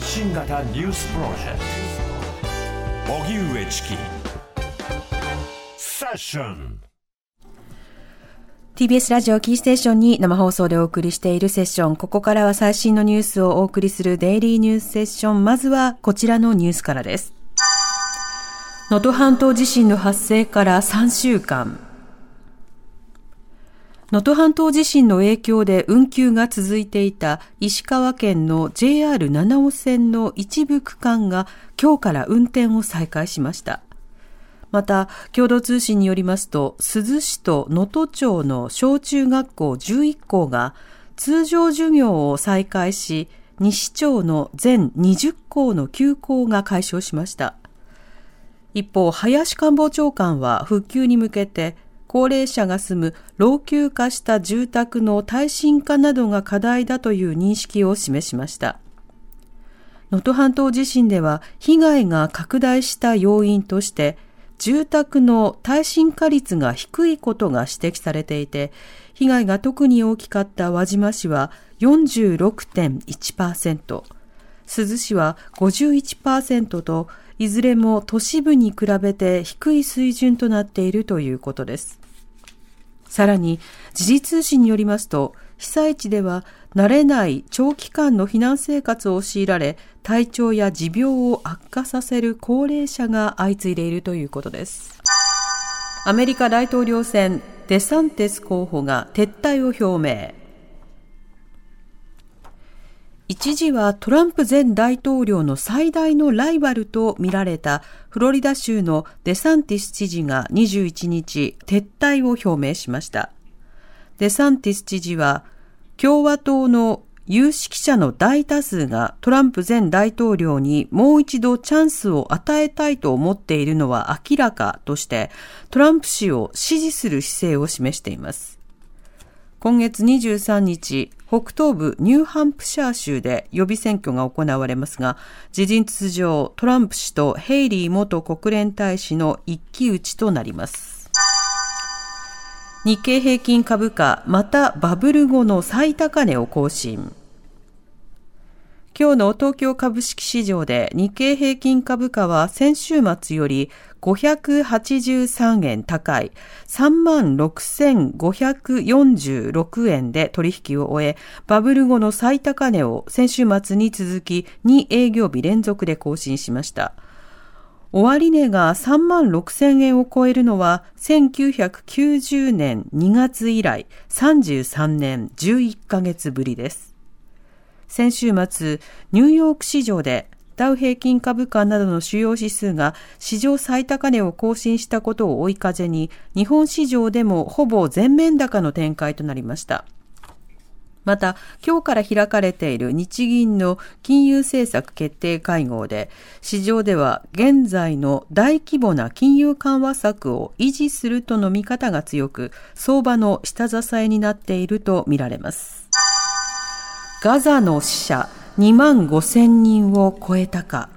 発信型ニュースプロジェクト荻上チキセッション TBS ラジオキーステーションに生放送でお送りしているセッション。ここからは最新のニュースをお送りするデイリーニュースセッション。まずはこちらのニュースからです。能登半島地震の発生から3週間。能登半島地震の影響で運休が続いていた石川県の JR 七尾線の一部区間が今日から運転を再開しました。また、共同通信によりますと、珠洲市と能登町の小中学校11校が通常授業を再開し、西町の全20校の休校が解消しました。一方、林官房長官は復旧に向けて、高齢者が住む老朽化した住宅の耐震化などが課題だという認識を示しました。能登半島地震では被害が拡大した要因として、住宅の耐震化率が低いことが指摘されていて、被害が特に大きかった輪島市は46.1%、珠洲市は51%と、いずれも都市部に比べて低い水準となっているということです。さらに、時事通信によりますと、被災地では慣れない長期間の避難生活を強いられ、体調や持病を悪化させる高齢者が相次いでいるということです。アメリカ大統領選、デサンティス候補が撤退を表明。一時はトランプ前大統領の最大のライバルと見られたフロリダ州のデサンティス知事が21日撤退を表明しました。デサンティス知事は共和党の有識者の大多数がトランプ前大統領にもう一度チャンスを与えたいと思っているのは明らかとしてトランプ氏を支持する姿勢を示しています。今月23日、北東部ニューハンプシャー州で予備選挙が行われますが、事実上トランプ氏とヘイリー元国連大使の一騎打ちとなります。日経平均株価、またバブル後の最高値を更新。今日の東京株式市場で日経平均株価は先週末より583円高い36,546円で取引を終え、バブル後の最高値を先週末に続き2営業日連続で更新しました。終値が3万6000円を超えるのは1990年2月以来33年11ヶ月ぶりです。先週末、ニューヨーク市場でダウ平均株価などの主要指数が史上最高値を更新したことを追い風に、日本市場でもほぼ全面高の展開となりました。また、今日から開かれている日銀の金融政策決定会合で、市場では現在の大規模な金融緩和策を維持するとの見方が強く、相場の下支えになっているとみられます。ガザの死者2万5千人を超えたか。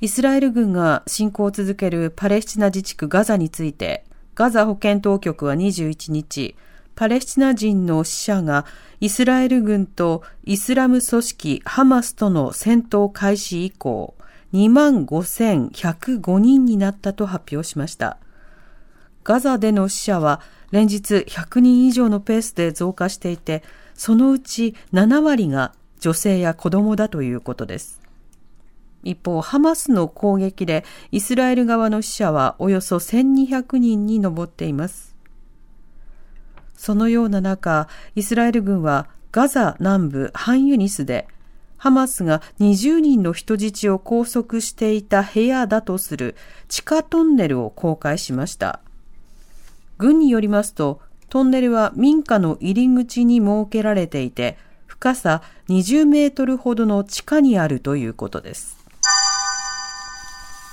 イスラエル軍が侵攻を続けるパレスチナ自治区ガザについて、ガザ保健当局は21日、パレスチナ人の死者がイスラエル軍とイスラム組織ハマスとの戦闘開始以降、2万5105人になったと発表しました。ガザでの死者は連日100人以上のペースで増加していて、そのうち7割が女性や子供だということです。一方、ハマスの攻撃でイスラエル側の死者はおよそ1200人に上っています。そのような中、イスラエル軍はガザ南部ハンユニスでハマスが20人の人質を拘束していた部屋だとする地下トンネルを公開しました。軍によりますと、トンネルは民家の入り口に設けられていて、深さ20メートルほどの地下にあるということです。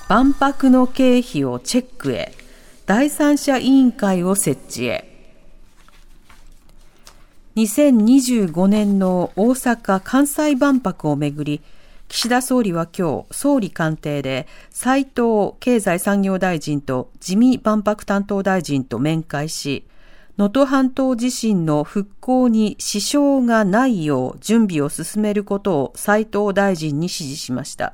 万博の経費をチェックへ、第三者委員会を設置へ。2025年の大阪・関西万博をめぐり、岸田総理は今日、総理官邸で斉藤経済産業大臣と自見万博担当大臣と面会し、能登半島地震の復興に支障がないよう準備を進めることを斉藤大臣に指示しました。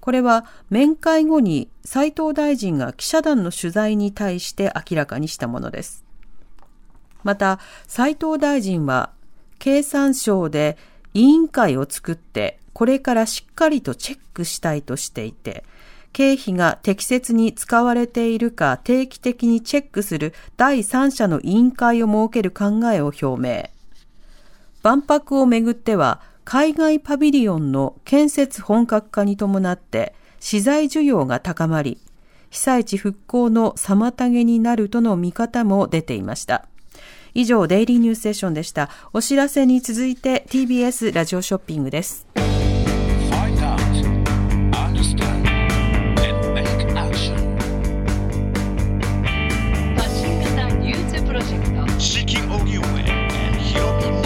これは面会後に斉藤大臣が記者団の取材に対して明らかにしたものです。また、斉藤大臣は経産省で委員会を作ってこれからしっかりとチェックしたいとしていて、経費が適切に使われているか定期的にチェックする第三者の委員会を設ける考えを表明。万博をめぐっては、海外パビリオンの建設本格化に伴って資材需要が高まり、被災地復興の妨げになるとの見方も出ていました。以上、デイリーニュースセッションでした。お知らせに続いて TBS ラジオショッピングです。seeking Ogiwe and he'll be